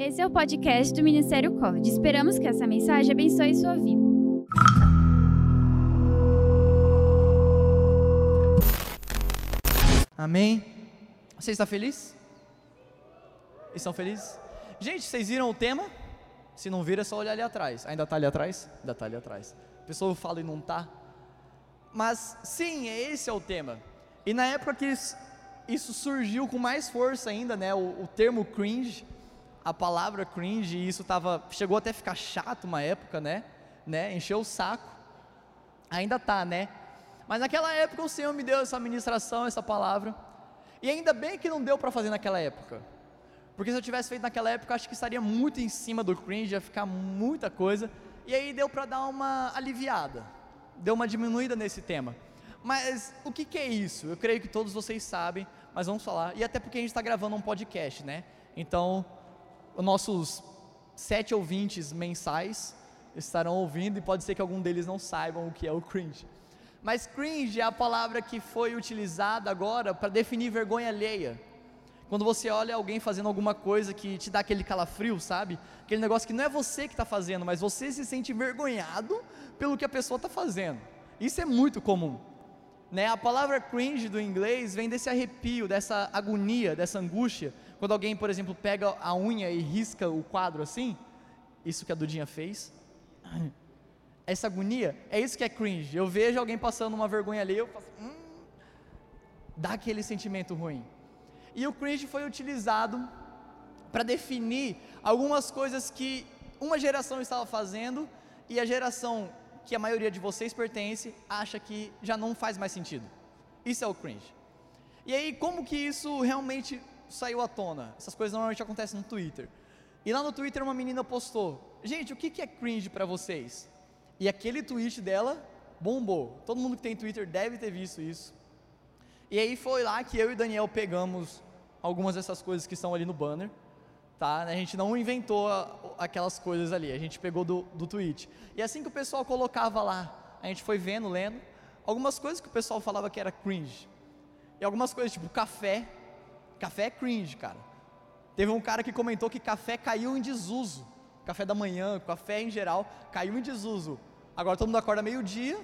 Esse é o podcast do Ministério College. Esperamos que essa mensagem abençoe sua vida. Amém. Você está feliz? Estão felizes? Gente, vocês viram o tema? Se não viram, é só olhar ali atrás. Ainda está ali atrás? Ainda está ali atrás. A pessoa fala e não está. Mas sim, esse é o tema. E na época que isso, surgiu com mais força ainda, né? O, o termo cringe, a palavra cringe, e isso tava, chegou até a ficar chato uma época, né? né? Encheu o saco. Ainda tá, né? Mas naquela época o Senhor me deu essa ministração, essa palavra. E ainda bem que não deu para fazer naquela época. Porque se eu tivesse feito naquela época, acho que estaria muito em cima do cringe, ia ficar muita coisa. E aí deu para dar uma aliviada, deu uma diminuída nesse tema. Mas o que, que, é isso? Eu creio que todos vocês sabem, mas vamos falar. E até porque a gente está gravando um podcast, né? Então, nossos sete ouvintes mensais estarão ouvindo e pode ser que algum deles não saibam o que é o cringe. Mas cringe é a palavra que foi utilizada agora para definir vergonha alheia. Quando você olha alguém fazendo alguma coisa que te dá aquele calafrio, sabe? Aquele negócio que não é você que está fazendo, mas você se sente envergonhado pelo que a pessoa está fazendo. Isso é muito comum. Né? A palavra cringe do inglês vem desse arrepio, dessa agonia, dessa angústia. Quando alguém, por exemplo, pega a unha e risca o quadro assim, isso que a Dudinha fez. Essa agonia, é isso que é cringe. Eu vejo alguém passando uma vergonha ali, eu faço, hum, dá aquele sentimento ruim. E o cringe foi utilizado para definir algumas coisas que uma geração estava fazendo e a geração que a maioria de vocês pertence acha que já não faz mais sentido. Isso é o cringe. E aí, como que isso realmente saiu à tona? Essas coisas normalmente acontecem no Twitter. E lá no Twitter uma menina postou: Gente, o que, é cringe para vocês? E aquele tweet dela bombou. Todo mundo que tem Twitter deve ter visto isso. E aí foi lá que eu e Daniel pegamos algumas dessas coisas que estão ali no banner, tá? A gente não inventou aquelas coisas ali, a gente pegou do, do tweet. E assim que o pessoal colocava lá, a gente foi vendo, lendo, algumas coisas que o pessoal falava que era cringe. E algumas coisas tipo café, café é cringe, cara. Teve um cara que comentou que café caiu em desuso. Café da manhã, café em geral, caiu em desuso. Agora todo mundo acorda meio-dia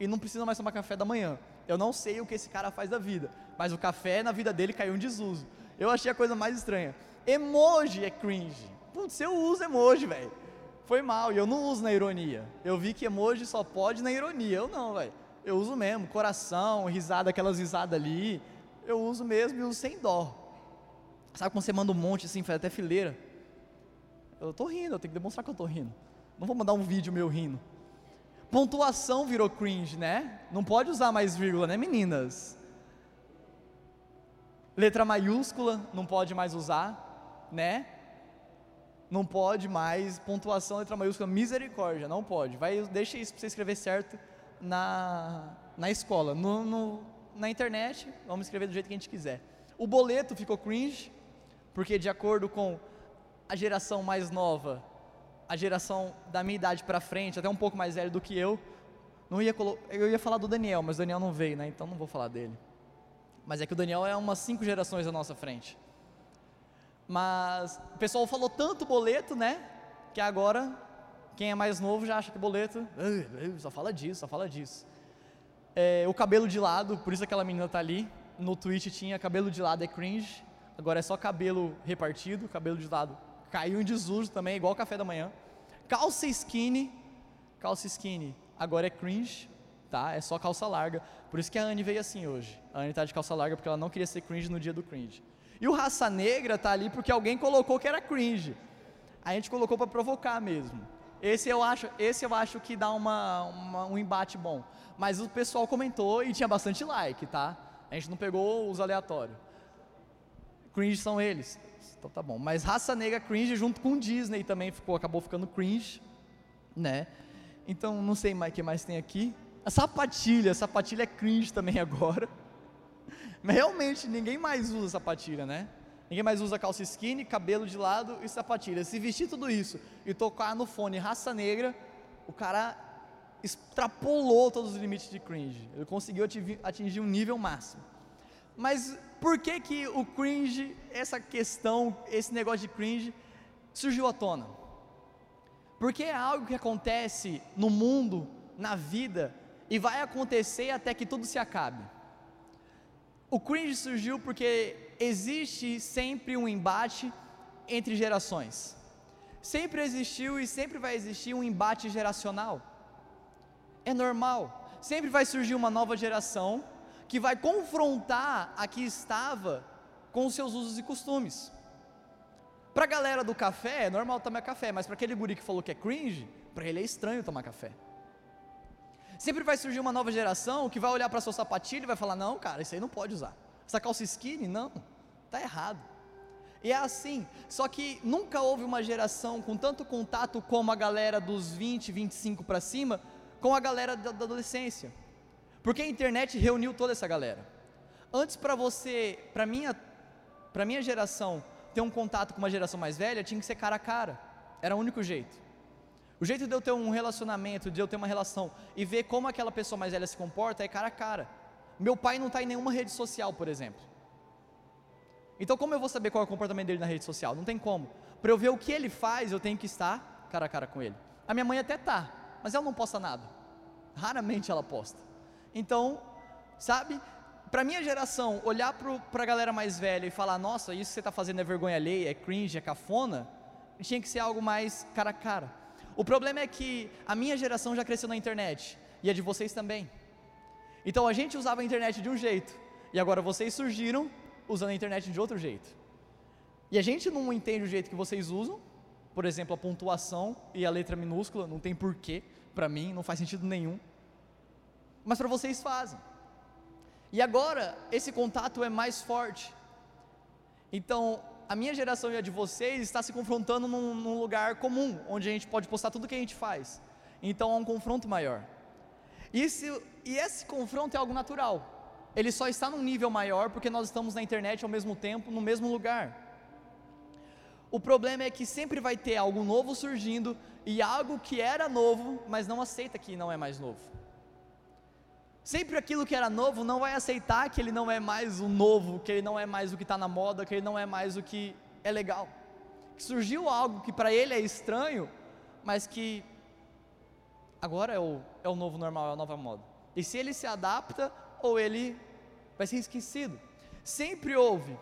e não precisa mais tomar café da manhã. Eu não sei o que esse cara faz da vida, mas o café na vida dele caiu em desuso. Eu achei a coisa mais estranha. Emoji é cringe. Putz, eu uso emoji, velho. Foi mal, e eu não uso na ironia. Eu vi que emoji só pode na ironia. Eu não, velho. Eu uso mesmo, coração, risada, aquelas risadas ali. Eu uso mesmo e uso sem dó. Sabe quando você manda um monte assim, faz até fileira? Eu tô rindo, eu tenho que demonstrar que eu tô rindo. Não vou mandar um vídeo meu rindo. Pontuação virou cringe, né? Não pode usar mais vírgula, né, meninas? Letra maiúscula não pode mais usar, né? Não pode mais pontuação letra maiúscula, misericórdia, não pode. Vai, deixa isso para você escrever certo na, na escola. No, no, na internet, vamos escrever do jeito que a gente quiser. O boleto ficou cringe, porque de acordo com a geração mais nova, a geração da minha idade para frente, até um pouco mais velho do que eu, não ia eu ia falar do Daniel, mas o Daniel não veio, né? Então não vou falar dele. Mas é que o Daniel é umas cinco gerações à nossa frente. Mas o pessoal falou tanto boleto, né? Que agora quem é mais novo já acha que boleto só fala disso, só fala disso. É, o cabelo de lado, por isso aquela menina tá ali. No tweet tinha cabelo de lado é cringe, agora é só cabelo repartido, cabelo de lado caiu em desuso também, igual café da manhã. Calça skinny, calça skinny, agora é cringe, tá? É só calça larga. Por isso que a Anne veio assim hoje. A Anne tá de calça larga porque ela não queria ser cringe no dia do cringe. E o raça negra tá ali porque alguém colocou que era cringe. A gente colocou para provocar mesmo. Esse eu acho, esse eu acho que dá uma, uma, um embate bom. Mas o pessoal comentou e tinha bastante like, tá? A gente não pegou os aleatórios. Cringe são eles. Então tá bom. Mas raça negra cringe junto com Disney também ficou, acabou ficando cringe, né? Então não sei mais o que mais tem aqui. A sapatilha, a sapatilha é cringe também agora. Mas realmente ninguém mais usa sapatilha, né? Ninguém mais usa calça skinny, cabelo de lado e sapatilha. Se vestir tudo isso e tocar no fone raça negra, o cara extrapolou todos os limites de cringe. Ele conseguiu atingir um nível máximo. Mas por que que o cringe, essa questão, esse negócio de cringe surgiu à tona? Porque é algo que acontece no mundo, na vida, e vai acontecer até que tudo se acabe. O cringe surgiu porque existe sempre um embate entre gerações. Sempre existiu e sempre vai existir um embate geracional. É normal. Sempre vai surgir uma nova geração que vai confrontar a que estava com os seus usos e costumes. Para a galera do café, é normal tomar café, mas para aquele guri que falou que é cringe, para ele é estranho tomar café. Sempre vai surgir uma nova geração que vai olhar para sua sapatilha e vai falar: não, cara, isso aí não pode usar. Essa calça skinny, não, tá errado. E é assim, só que nunca houve uma geração com tanto contato como a galera dos 20, 25 para cima, com a galera da, da adolescência. Porque a internet reuniu toda essa galera. Antes para você, para minha, para minha geração, ter um contato com uma geração mais velha tinha que ser cara a cara. Era o único jeito. O jeito de eu ter um relacionamento, de eu ter uma relação e ver como aquela pessoa mais velha se comporta é cara a cara. Meu pai não está em nenhuma rede social, por exemplo. Então, como eu vou saber qual é o comportamento dele na rede social? Não tem como. Para eu ver o que ele faz, eu tenho que estar cara a cara com ele. A minha mãe até tá, mas ela não posta nada. Raramente ela posta. Então, sabe? para minha geração, olhar para a galera mais velha e falar, nossa, isso que você está fazendo é vergonha alheia, é cringe, é cafona, tinha que ser algo mais cara a cara. O problema é que a minha geração já cresceu na internet, e a de vocês também. Então a gente usava a internet de um jeito, e agora vocês surgiram usando a internet de outro jeito. E a gente não entende o jeito que vocês usam, por exemplo, a pontuação e a letra minúscula, não tem porquê, para mim, não faz sentido nenhum. Mas para vocês fazem. E agora, esse contato é mais forte. Então, a minha geração e a de vocês está se confrontando num, num, lugar comum, onde a gente pode postar tudo que a gente faz. Então, há um confronto maior. Isso, e esse confronto é algo natural. Ele só está num nível maior porque nós estamos na internet ao mesmo tempo, no mesmo lugar. O problema é que sempre vai ter algo novo surgindo e algo que era novo, mas não aceita que não é mais novo. Sempre aquilo que era novo não vai aceitar que ele não é mais o novo, que ele não é mais o que está na moda, que ele não é mais o que é legal. Que surgiu algo que para ele é estranho, mas que agora é o, é o novo normal, é a nova moda. E se ele se adapta, ou ele vai ser esquecido. Sempre houve.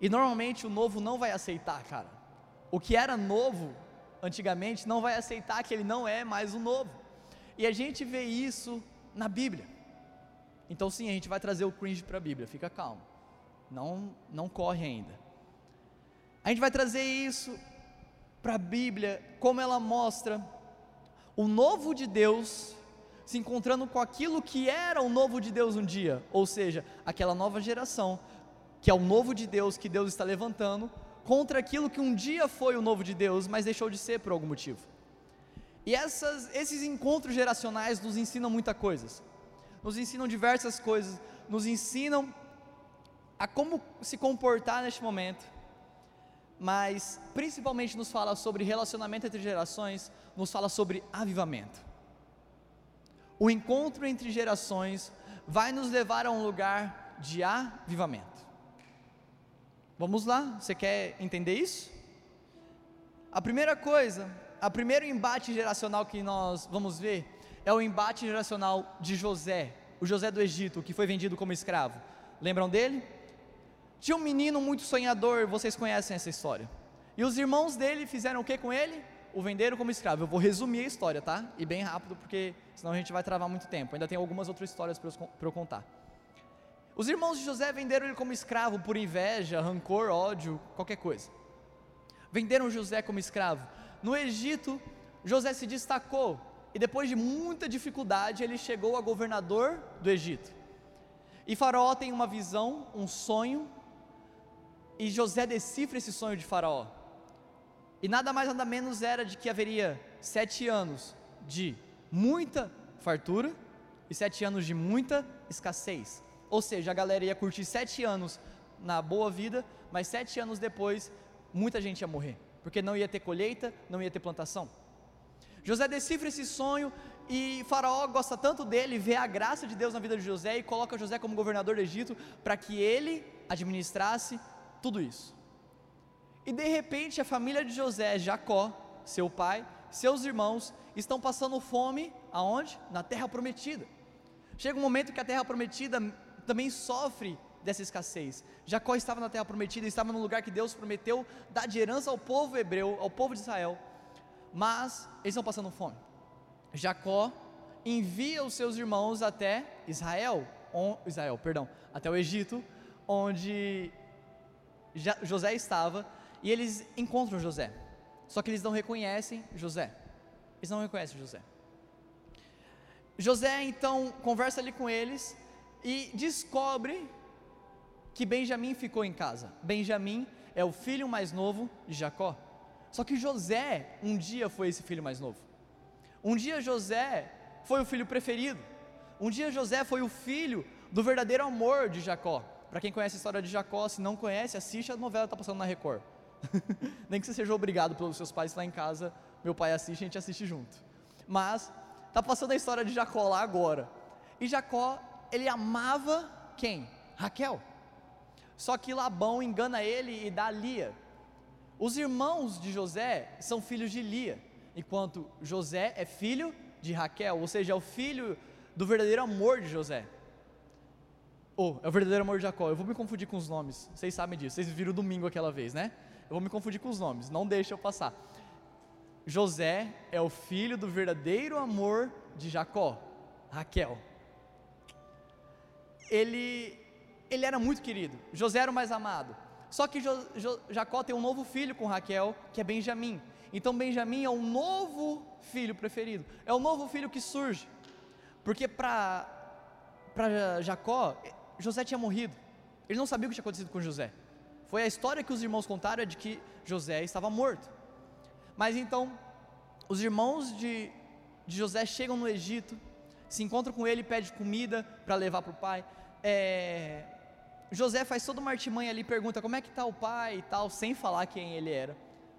E normalmente o novo não vai aceitar, cara. O que era novo antigamente não vai aceitar que ele não é mais o novo. E a gente vê isso na Bíblia. Então sim, a gente vai trazer o cringe para a Bíblia, fica calmo. Não, não corre ainda. A gente vai trazer isso para a Bíblia, como ela mostra o novo de Deus se encontrando com aquilo que era o novo de Deus um dia, ou seja, aquela nova geração, que é o novo de Deus que Deus está levantando, contra aquilo que um dia foi o novo de Deus, mas deixou de ser por algum motivo. E essas, esses encontros geracionais nos ensinam muita coisas, nos ensinam diversas coisas, nos ensinam a como se comportar neste momento, mas principalmente nos fala sobre relacionamento entre gerações, nos fala sobre avivamento. O encontro entre gerações vai nos levar a um lugar de avivamento. Vamos lá, você quer entender isso? A primeira coisa a primeiro embate geracional que nós vamos ver é o embate geracional de José, o José do Egito, que foi vendido como escravo. Lembram dele? Tinha um menino muito sonhador, vocês conhecem essa história. E os irmãos dele fizeram o que com ele? O venderam como escravo. Eu vou resumir a história, tá? E bem rápido, porque senão a gente vai travar muito tempo. Ainda tem algumas outras histórias para eu contar. Os irmãos de José venderam ele como escravo por inveja, rancor, ódio, qualquer coisa. Venderam José como escravo. No Egito, José se destacou e depois de muita dificuldade, ele chegou a governador do Egito. E Faraó tem uma visão, um sonho, e José decifra esse sonho de Faraó. E nada mais nada menos era de que haveria sete anos de muita fartura e sete anos de muita escassez. Ou seja, a galera ia curtir sete anos na boa vida, mas sete anos depois, muita gente ia morrer porque não ia ter colheita, não ia ter plantação. José decifra esse sonho e Faraó gosta tanto dele, vê a graça de Deus na vida de José e coloca José como governador do Egito para que ele administrasse tudo isso. E de repente a família de José, Jacó, seu pai, seus irmãos, estão passando fome aonde? Na terra prometida. Chega um momento que a terra prometida também sofre dessa escassez. Jacó estava na terra prometida, estava no lugar que Deus prometeu dar de herança ao povo hebreu, ao povo de Israel. Mas eles estão passando fome. Jacó envia os seus irmãos até Israel, on, Israel, perdão, até o Egito, onde José estava, e eles encontram José. Só que eles não reconhecem José. Eles não reconhecem José. José então conversa ali com eles e descobre que Benjamim ficou em casa. Benjamim é o filho mais novo de Jacó. Só que José um dia foi esse filho mais novo. Um dia José foi o filho preferido. Um dia José foi o filho do verdadeiro amor de Jacó. Para quem conhece a história de Jacó, se não conhece, assiste a novela que está passando na Record. Nem que você seja obrigado pelos seus pais lá em casa, meu pai assiste a gente assiste junto. Mas está passando a história de Jacó lá agora. E Jacó, ele amava quem? Raquel. Só que Labão engana ele e dá Lia. Os irmãos de José são filhos de Lia, enquanto José é filho de Raquel, ou seja, é o filho do verdadeiro amor de José. Ou oh, é o verdadeiro amor de Jacó. Eu vou me confundir com os nomes. Vocês sabem disso. Vocês viram domingo aquela vez, né? Eu vou me confundir com os nomes. Não deixa eu passar. José é o filho do verdadeiro amor de Jacó, Raquel. Ele ele era muito querido. José era o mais amado. Só que jo, jo, Jacó tem um novo filho com Raquel, que é Benjamim. Então Benjamim é o novo filho preferido. É o novo filho que surge. Porque para Jacó, José tinha morrido. Ele não sabia o que tinha acontecido com José. Foi a história que os irmãos contaram de que José estava morto. Mas então, os irmãos de, de José chegam no Egito, se encontram com ele, pedem comida para levar para o pai. É, José faz toda uma artimanha ali, pergunta como é que está o pai e tal, sem falar quem ele era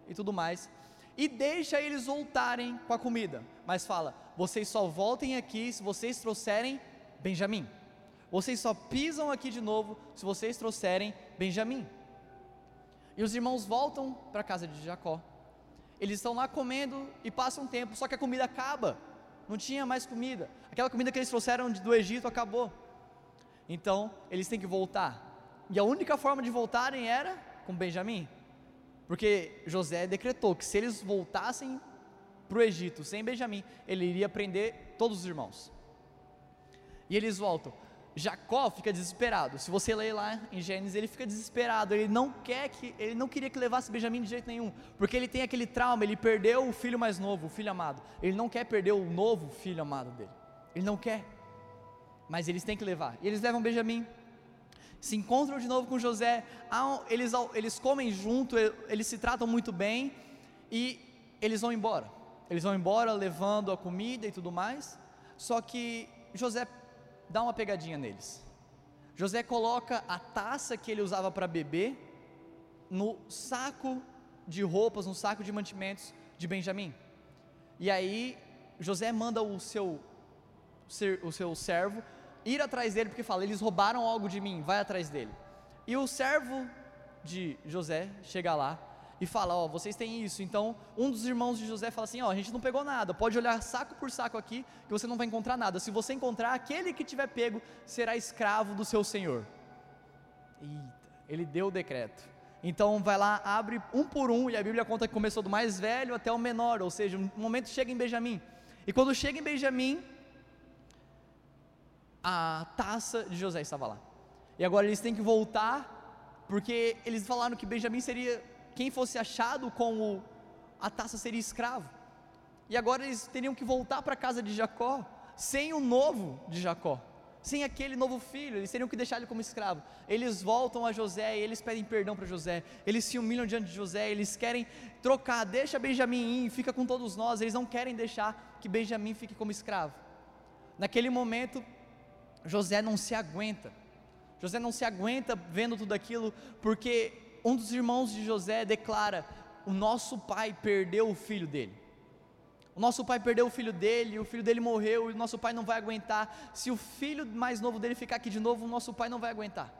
e tudo mais. E deixa eles voltarem com a comida, mas fala: vocês só voltem aqui se vocês trouxerem Benjamim. Vocês só pisam aqui de novo se vocês trouxerem Benjamim. E os irmãos voltam para a casa de Jacó. Eles estão lá comendo e passam um tempo, só que a comida acaba. Não tinha mais comida. Aquela comida que eles trouxeram do Egito acabou. Então, eles têm que voltar. E a única forma de voltarem era com Benjamim. Porque José decretou que se eles voltassem para o Egito sem Benjamim, ele iria prender todos os irmãos. E eles voltam. Jacó fica desesperado. Se você ler lá em Gênesis, ele fica desesperado. Ele não quer que, ele não queria que levasse Benjamim de jeito nenhum, porque ele tem aquele trauma. Ele perdeu o filho mais novo, o filho amado. Ele não quer perder o novo filho amado dele. Ele não quer mas eles têm que levar. E eles levam Benjamim, se encontram de novo com José, eles, eles comem junto, eles se tratam muito bem e eles vão embora. Eles vão embora levando a comida e tudo mais, só que José dá uma pegadinha neles. José coloca a taça que ele usava para beber no saco de roupas, no saco de mantimentos de Benjamim. E aí José manda o seu, o seu servo ir atrás dele, porque fala: eles roubaram algo de mim, vai atrás dele. E o servo de José chega lá e fala: Ó, vocês têm isso. Então, um dos irmãos de José fala assim: Ó, a gente não pegou nada, pode olhar saco por saco aqui, que você não vai encontrar nada. Se você encontrar, aquele que tiver pego será escravo do seu senhor. Eita, ele deu o decreto. Então vai lá, abre um por um, e a Bíblia conta que começou do mais velho até o menor, ou seja, um momento chega em Benjamim. E quando chega em Benjamim, a taça de José estava lá. E agora eles têm que voltar, porque eles falaram que Benjamim seria quem fosse achado com o, a taça seria escravo. E agora eles teriam que voltar para a casa de Jacó, sem o novo de Jacó, sem aquele novo filho, eles teriam que deixar ele como escravo. Eles voltam a José e eles pedem perdão para José, eles se humilham diante de José, eles querem trocar, deixa Benjamim ir, fica com todos nós, eles não querem deixar que Benjamim fique como escravo. Naquele momento, José não se aguenta. José não se aguenta vendo tudo aquilo, porque um dos irmãos de José declara: O nosso pai perdeu o filho dele. O nosso pai perdeu o filho dele, o filho dele morreu, e o nosso pai não vai aguentar. Se o filho mais novo dele ficar aqui de novo, o nosso pai não vai aguentar.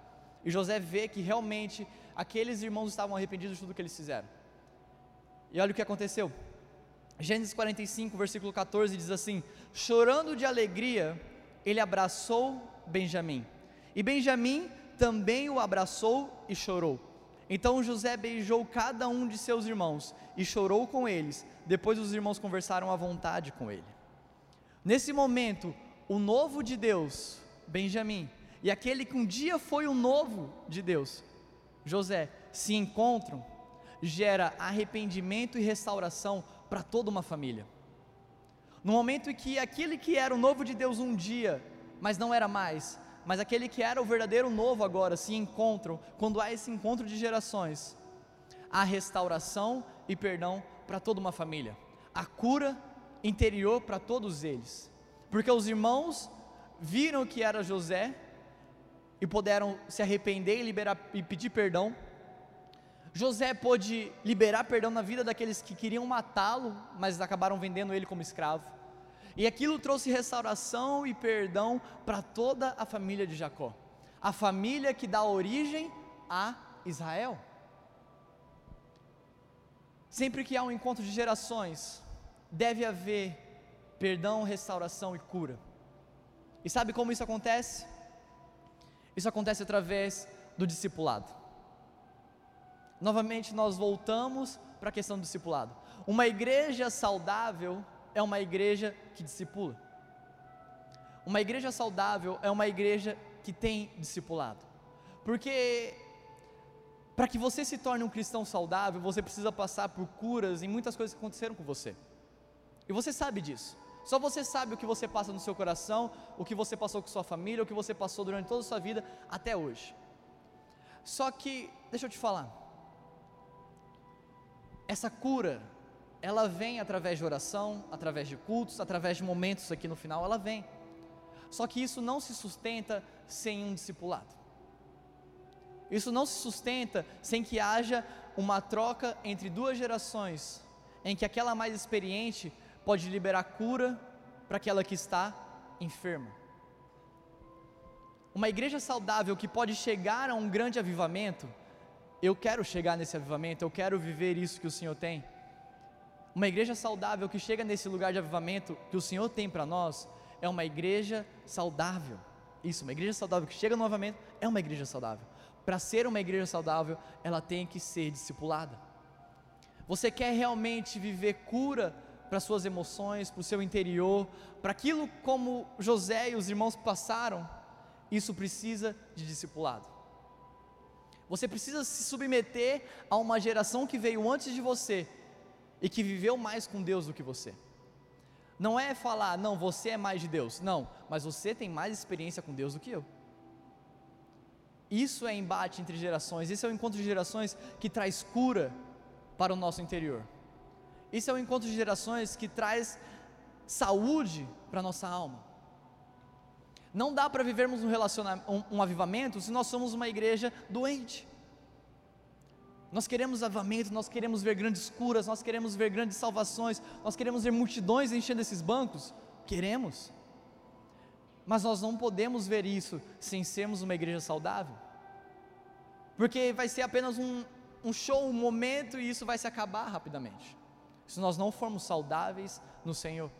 E José vê que realmente aqueles irmãos estavam arrependidos de tudo que eles fizeram. E olha o que aconteceu. Gênesis 45, versículo 14 diz assim: Chorando de alegria, ele abraçou Benjamim. E Benjamim também o abraçou e chorou. Então José beijou cada um de seus irmãos e chorou com eles. Depois os irmãos conversaram à vontade com ele. Nesse momento, o novo de Deus, Benjamim, e aquele que um dia foi o novo de Deus, José, se encontram, gera arrependimento e restauração para toda uma família. No momento em que aquele que era o novo de Deus um dia, mas não era mais, mas aquele que era o verdadeiro novo agora se encontram, quando há esse encontro de gerações, há restauração e perdão para toda uma família, a cura interior para todos eles, porque os irmãos viram que era José e puderam se arrepender e, liberar, e pedir perdão. José pôde liberar perdão na vida daqueles que queriam matá-lo, mas acabaram vendendo ele como escravo. E aquilo trouxe restauração e perdão para toda a família de Jacó, a família que dá origem a Israel. Sempre que há um encontro de gerações, deve haver perdão, restauração e cura. E sabe como isso acontece? Isso acontece através do discipulado. Novamente, nós voltamos para a questão do discipulado. Uma igreja saudável é uma igreja que discipula. Uma igreja saudável é uma igreja que tem discipulado. Porque para que você se torne um cristão saudável, você precisa passar por curas em muitas coisas que aconteceram com você. E você sabe disso. Só você sabe o que você passa no seu coração, o que você passou com sua família, o que você passou durante toda a sua vida até hoje. Só que, deixa eu te falar, essa cura ela vem através de oração, através de cultos, através de momentos aqui no final, ela vem. Só que isso não se sustenta sem um discipulado. Isso não se sustenta sem que haja uma troca entre duas gerações, em que aquela mais experiente pode liberar cura para aquela que está enferma. Uma igreja saudável que pode chegar a um grande avivamento, eu quero chegar nesse avivamento, eu quero viver isso que o Senhor tem uma igreja saudável que chega nesse lugar de avivamento que o Senhor tem para nós é uma igreja saudável. Isso, uma igreja saudável que chega no avivamento é uma igreja saudável. Para ser uma igreja saudável, ela tem que ser discipulada. Você quer realmente viver cura para suas emoções, para o seu interior, para aquilo como José e os irmãos passaram, isso precisa de discipulado. Você precisa se submeter a uma geração que veio antes de você e que viveu mais com Deus do que você. Não é falar, não, você é mais de Deus. Não, mas você tem mais experiência com Deus do que eu. Isso é embate entre gerações, esse é o encontro de gerações que traz cura para o nosso interior. Isso é o encontro de gerações que traz saúde para a nossa alma. Não dá para vivermos um, um, um avivamento se nós somos uma igreja doente. Nós queremos avamento, nós queremos ver grandes curas, nós queremos ver grandes salvações, nós queremos ver multidões enchendo esses bancos. Queremos. Mas nós não podemos ver isso sem sermos uma igreja saudável. Porque vai ser apenas um, um show, um momento e isso vai se acabar rapidamente. Se nós não formos saudáveis no Senhor.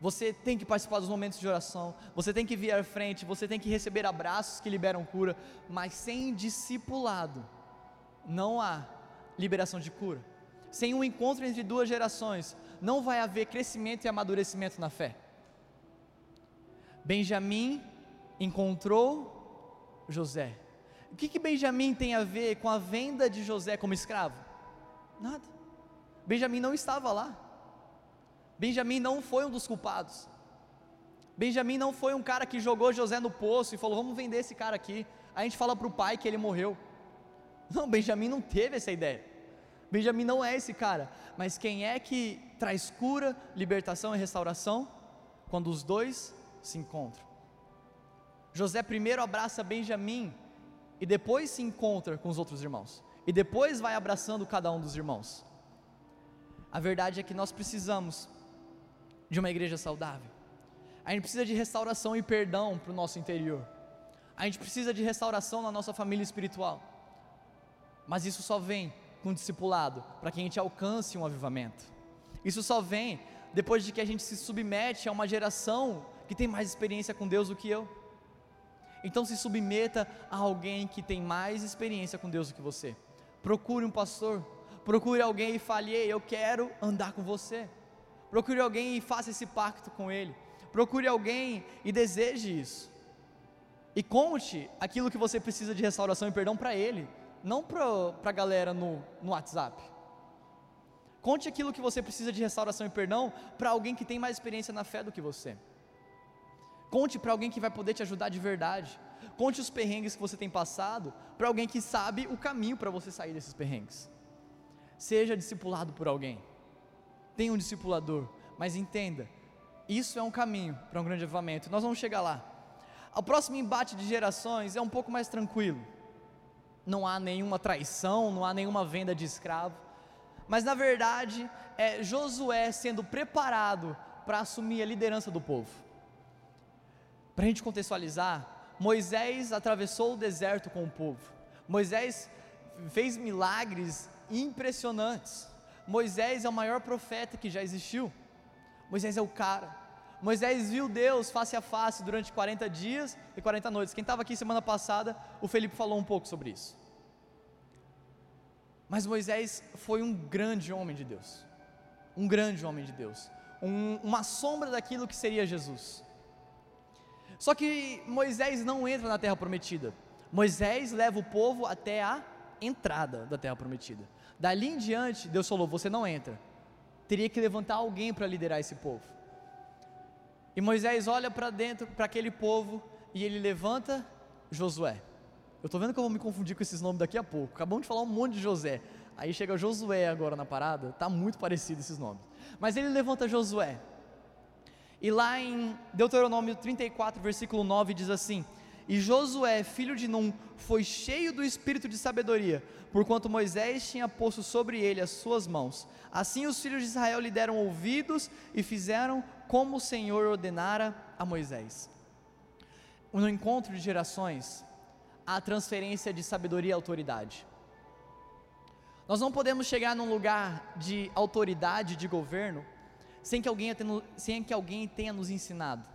Você tem que participar dos momentos de oração, você tem que vir à frente, você tem que receber abraços que liberam cura, mas sem discipulado não há liberação de cura. Sem um encontro entre duas gerações, não vai haver crescimento e amadurecimento na fé. Benjamim encontrou José. O que, que Benjamim tem a ver com a venda de José como escravo? Nada. Benjamim não estava lá. Benjamim não foi um dos culpados. Benjamim não foi um cara que jogou José no poço e falou: Vamos vender esse cara aqui. A gente fala para o pai que ele morreu. Não, Benjamim não teve essa ideia. Benjamim não é esse cara. Mas quem é que traz cura, libertação e restauração? Quando os dois se encontram. José primeiro abraça Benjamim e depois se encontra com os outros irmãos. E depois vai abraçando cada um dos irmãos. A verdade é que nós precisamos de uma igreja saudável. A gente precisa de restauração e perdão para o nosso interior. A gente precisa de restauração na nossa família espiritual. Mas isso só vem com discipulado, para que a gente alcance um avivamento. Isso só vem depois de que a gente se submete a uma geração que tem mais experiência com Deus do que eu. Então se submeta a alguém que tem mais experiência com Deus do que você. Procure um pastor, procure alguém e fale: eu quero andar com você. Procure alguém e faça esse pacto com ele. Procure alguém e deseje isso. E conte aquilo que você precisa de restauração e perdão para ele, não para a galera no, no WhatsApp. Conte aquilo que você precisa de restauração e perdão para alguém que tem mais experiência na fé do que você. Conte para alguém que vai poder te ajudar de verdade. Conte os perrengues que você tem passado para alguém que sabe o caminho para você sair desses perrengues. Seja discipulado por alguém. Tenha um discipulador, mas entenda, isso é um caminho para um grande avivamento. Nós vamos chegar lá. O próximo embate de gerações é um pouco mais tranquilo. Não há nenhuma traição, não há nenhuma venda de escravo. Mas na verdade, é Josué sendo preparado para assumir a liderança do povo. Para a gente contextualizar, Moisés atravessou o deserto com o povo. Moisés fez milagres impressionantes. Moisés é o maior profeta que já existiu. Moisés é o cara. Moisés viu Deus face a face durante 40 dias e 40 noites. Quem estava aqui semana passada, o Felipe falou um pouco sobre isso. Mas Moisés foi um grande homem de Deus. Um grande homem de Deus. Um, uma sombra daquilo que seria Jesus. Só que Moisés não entra na terra prometida. Moisés leva o povo até a entrada da terra prometida. Dali em diante, Deus falou: Você não entra. Teria que levantar alguém para liderar esse povo. E Moisés olha para dentro, para aquele povo, e ele levanta Josué. Eu estou vendo que eu vou me confundir com esses nomes daqui a pouco. Acabamos de falar um monte de José. Aí chega Josué agora na parada, tá muito parecido esses nomes. Mas ele levanta Josué. E lá em Deuteronômio 34, versículo 9, diz assim: E Josué, filho de Num, foi cheio do espírito de sabedoria, porquanto Moisés tinha posto sobre ele as suas mãos. Assim os filhos de Israel lhe deram ouvidos e fizeram como o Senhor ordenara a Moisés. No encontro de gerações, há transferência de sabedoria e autoridade. Nós não podemos chegar num lugar de autoridade, de governo, sem que alguém, sem que alguém tenha nos ensinado.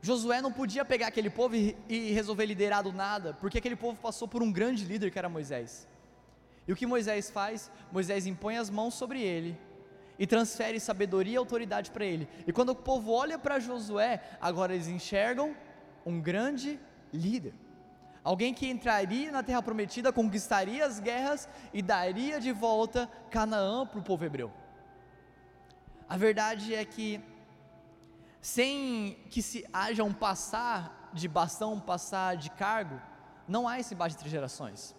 Josué não podia pegar aquele povo e, e resolver liderar do nada, porque aquele povo passou por um grande líder que era Moisés. E o que Moisés faz? Moisés impõe as mãos sobre ele e transfere sabedoria e autoridade para ele. E quando o povo olha para Josué, agora eles enxergam um grande líder. Alguém que entraria na terra prometida, conquistaria as guerras e daria de volta Canaã para o povo hebreu. A verdade é que, sem que se haja um passar de bastão, um passar de cargo, não há esse embate entre gerações.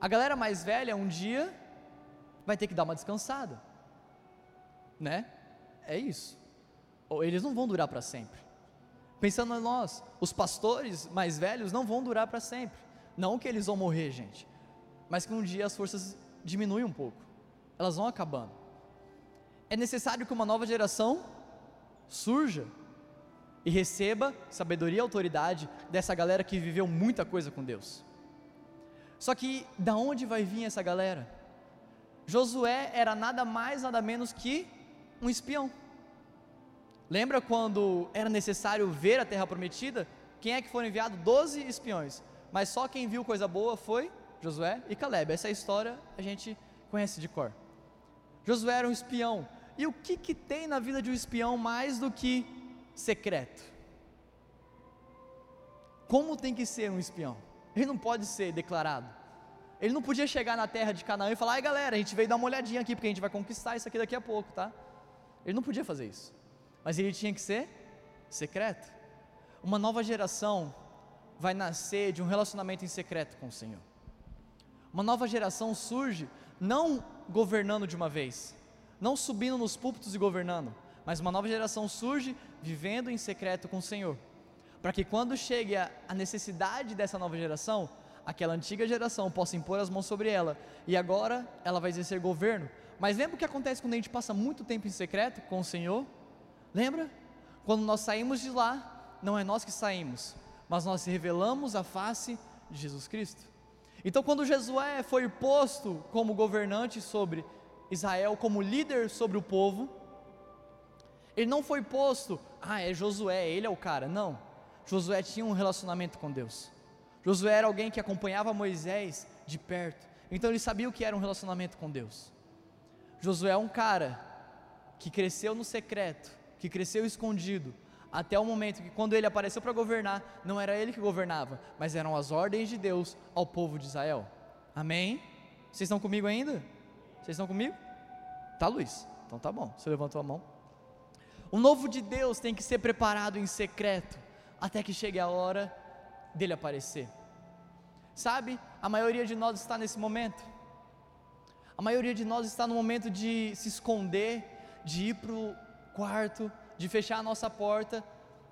A galera mais velha, um dia, vai ter que dar uma descansada, né? É isso. Ou eles não vão durar para sempre. Pensando em nós, os pastores mais velhos não vão durar para sempre. Não que eles vão morrer, gente, mas que um dia as forças diminuem um pouco, elas vão acabando é necessário que uma nova geração surja e receba sabedoria e autoridade dessa galera que viveu muita coisa com Deus. Só que da onde vai vir essa galera? Josué era nada mais, nada menos que um espião. Lembra quando era necessário ver a terra prometida? Quem é que foram enviados? Doze espiões. Mas só quem viu coisa boa foi Josué e Caleb. Essa história a gente conhece de cor. Josué era um espião, e o que, que tem na vida de um espião mais do que secreto? Como tem que ser um espião? Ele não pode ser declarado. Ele não podia chegar na terra de Canaã e falar: ai galera, a gente veio dar uma olhadinha aqui porque a gente vai conquistar isso aqui daqui a pouco, tá? Ele não podia fazer isso. Mas ele tinha que ser secreto. Uma nova geração vai nascer de um relacionamento em secreto com o Senhor. Uma nova geração surge não governando de uma vez, não subindo nos púlpitos e governando, mas uma nova geração surge vivendo em secreto com o Senhor, para que quando chegue a, a necessidade dessa nova geração, aquela antiga geração possa impor as mãos sobre ela, e agora ela vai exercer governo. Mas lembra o que acontece quando a gente passa muito tempo em secreto com o Senhor? Lembra? Quando nós saímos de lá, não é nós que saímos, mas nós revelamos a face de Jesus Cristo. Então, quando Josué foi posto como governante sobre Israel, como líder sobre o povo, ele não foi posto, ah, é Josué, ele é o cara. Não. Josué tinha um relacionamento com Deus. Josué era alguém que acompanhava Moisés de perto. Então ele sabia o que era um relacionamento com Deus. Josué é um cara que cresceu no secreto, que cresceu escondido, até o momento que quando ele apareceu para governar, não era ele que governava, mas eram as ordens de Deus ao povo de Israel. Amém? Vocês estão comigo ainda? Vocês estão comigo? Tá, Luiz? Então tá bom. Você levantou a mão. O novo de Deus tem que ser preparado em secreto, até que chegue a hora dele aparecer. Sabe, a maioria de nós está nesse momento. A maioria de nós está no momento de se esconder, de ir para o quarto, de fechar a nossa porta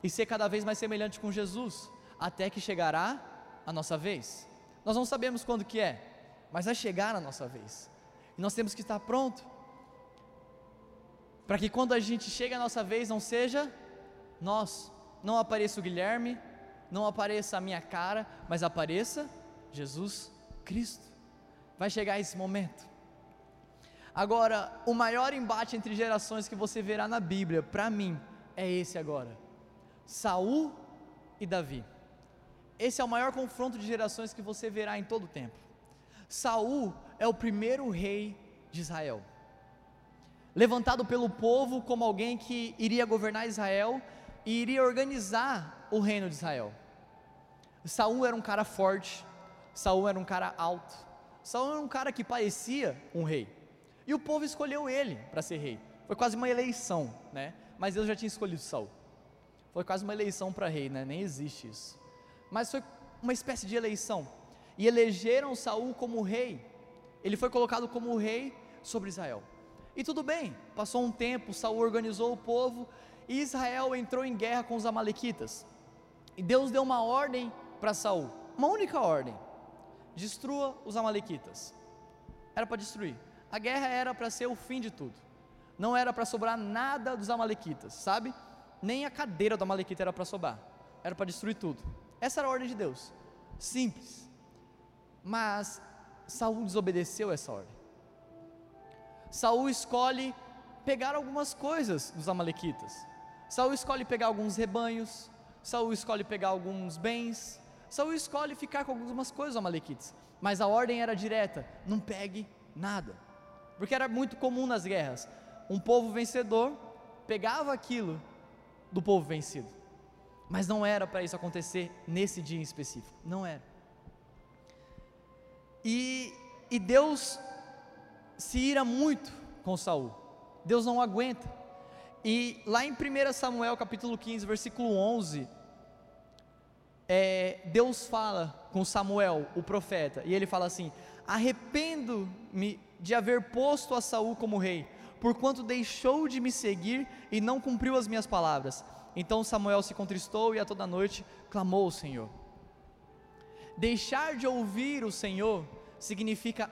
e ser cada vez mais semelhante com Jesus, até que chegará a nossa vez. Nós não sabemos quando que é, mas vai chegar a nossa vez. E nós temos que estar pronto. Para que quando a gente chega a nossa vez não seja nós, não apareça o Guilherme, não apareça a minha cara, mas apareça Jesus Cristo. Vai chegar esse momento. Agora, o maior embate entre gerações que você verá na Bíblia, para mim, é esse agora. Saul e Davi. Esse é o maior confronto de gerações que você verá em todo o tempo. Saul é o primeiro rei de Israel. Levantado pelo povo como alguém que iria governar Israel e iria organizar o reino de Israel. Saul era um cara forte, Saul era um cara alto, Saul era um cara que parecia um rei. E o povo escolheu ele para ser rei. Foi quase uma eleição, né? Mas Deus já tinha escolhido Saul. Foi quase uma eleição para rei, né? Nem existe isso. Mas foi uma espécie de eleição. E elegeram Saul como rei. Ele foi colocado como rei sobre Israel. E tudo bem, passou um tempo, Saul organizou o povo e Israel entrou em guerra com os amalequitas. E Deus deu uma ordem para Saul, uma única ordem: destrua os amalequitas. Era para destruir. A guerra era para ser o fim de tudo. Não era para sobrar nada dos amalequitas, sabe? Nem a cadeira do amalequita era para sobrar. Era para destruir tudo. Essa era a ordem de Deus. Simples. Mas Saul desobedeceu essa ordem. Saul escolhe pegar algumas coisas dos amalequitas. Saul escolhe pegar alguns rebanhos, Saul escolhe pegar alguns bens, Saul escolhe ficar com algumas coisas dos amalequitas. Mas a ordem era direta: não pegue nada porque era muito comum nas guerras. Um povo vencedor pegava aquilo do povo vencido, mas não era para isso acontecer nesse dia em específico, não era. E, e Deus se ira muito com Saul, Deus não aguenta. E lá em 1 Samuel capítulo 15, versículo 11, é, Deus fala com Samuel, o profeta, e ele fala assim: Arrependo-me de haver posto a Saul como rei, porquanto deixou de me seguir e não cumpriu as minhas palavras. Então Samuel se contristou e a toda noite clamou ao Senhor. Deixar de ouvir o Senhor significa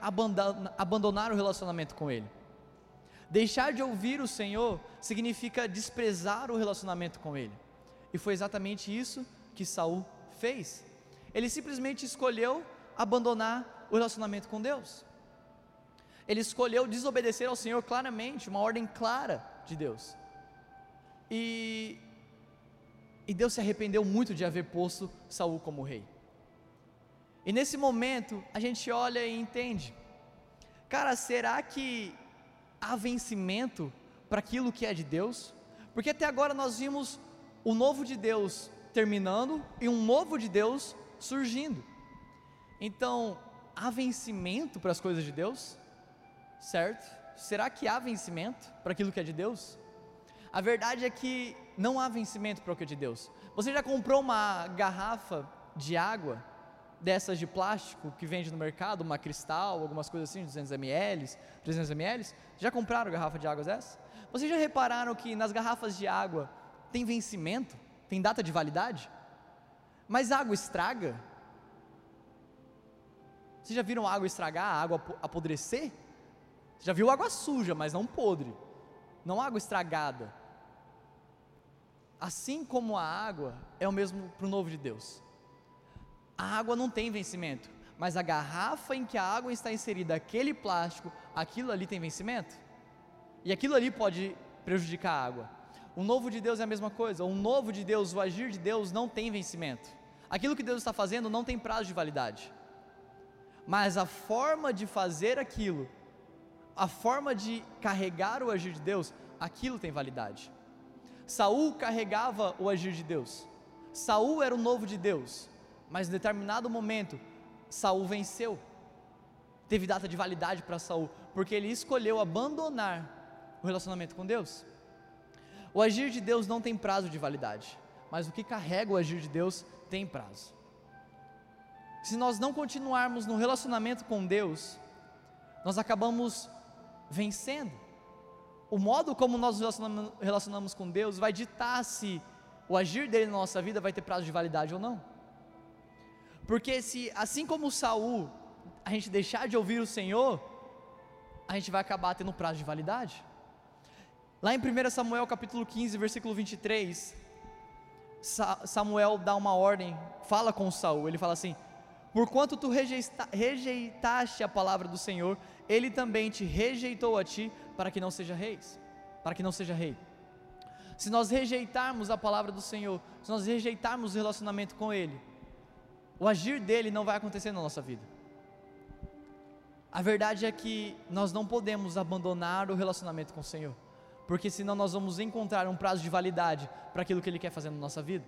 abandonar o relacionamento com Ele. Deixar de ouvir o Senhor significa desprezar o relacionamento com Ele. E foi exatamente isso que Saul fez. Ele simplesmente escolheu abandonar o relacionamento com Deus ele escolheu desobedecer ao Senhor claramente, uma ordem clara de Deus. E, e Deus se arrependeu muito de haver posto Saul como rei. E nesse momento a gente olha e entende, cara, será que há vencimento para aquilo que é de Deus? Porque até agora nós vimos o novo de Deus terminando e um novo de Deus surgindo. Então, há vencimento para as coisas de Deus? Certo? Será que há vencimento para aquilo que é de Deus? A verdade é que não há vencimento para o que é de Deus. Você já comprou uma garrafa de água dessas de plástico que vende no mercado, uma cristal, algumas coisas assim, 200 ml, 300 ml? Já compraram garrafa de água dessas? Vocês já repararam que nas garrafas de água tem vencimento? Tem data de validade? Mas água estraga? Vocês já viram a água estragar, a água apodrecer? Você já viu água suja, mas não podre, não água estragada. Assim como a água é o mesmo para o novo de Deus. A água não tem vencimento, mas a garrafa em que a água está inserida, aquele plástico, aquilo ali tem vencimento? E aquilo ali pode prejudicar a água. O novo de Deus é a mesma coisa. O novo de Deus, o agir de Deus não tem vencimento. Aquilo que Deus está fazendo não tem prazo de validade. Mas a forma de fazer aquilo, a forma de carregar o agir de Deus, aquilo tem validade. Saul carregava o agir de Deus. Saul era o novo de Deus, mas em determinado momento Saul venceu. Teve data de validade para Saul, porque ele escolheu abandonar o relacionamento com Deus. O agir de Deus não tem prazo de validade, mas o que carrega o agir de Deus tem prazo. Se nós não continuarmos no relacionamento com Deus, nós acabamos vencendo. O modo como nós nos relacionamos com Deus vai ditar se o agir dele na nossa vida vai ter prazo de validade ou não. Porque se assim como Saul, a gente deixar de ouvir o Senhor, a gente vai acabar tendo prazo de validade. Lá em 1 Samuel capítulo 15, versículo 23, Samuel dá uma ordem, fala com Saul, ele fala assim: Porquanto tu rejeitaste a palavra do Senhor, ele também te rejeitou a ti para que não seja reis, para que não seja rei. Se nós rejeitarmos a palavra do Senhor, se nós rejeitarmos o relacionamento com ele, o agir dele não vai acontecer na nossa vida. A verdade é que nós não podemos abandonar o relacionamento com o Senhor, porque senão nós vamos encontrar um prazo de validade para aquilo que Ele quer fazer na nossa vida.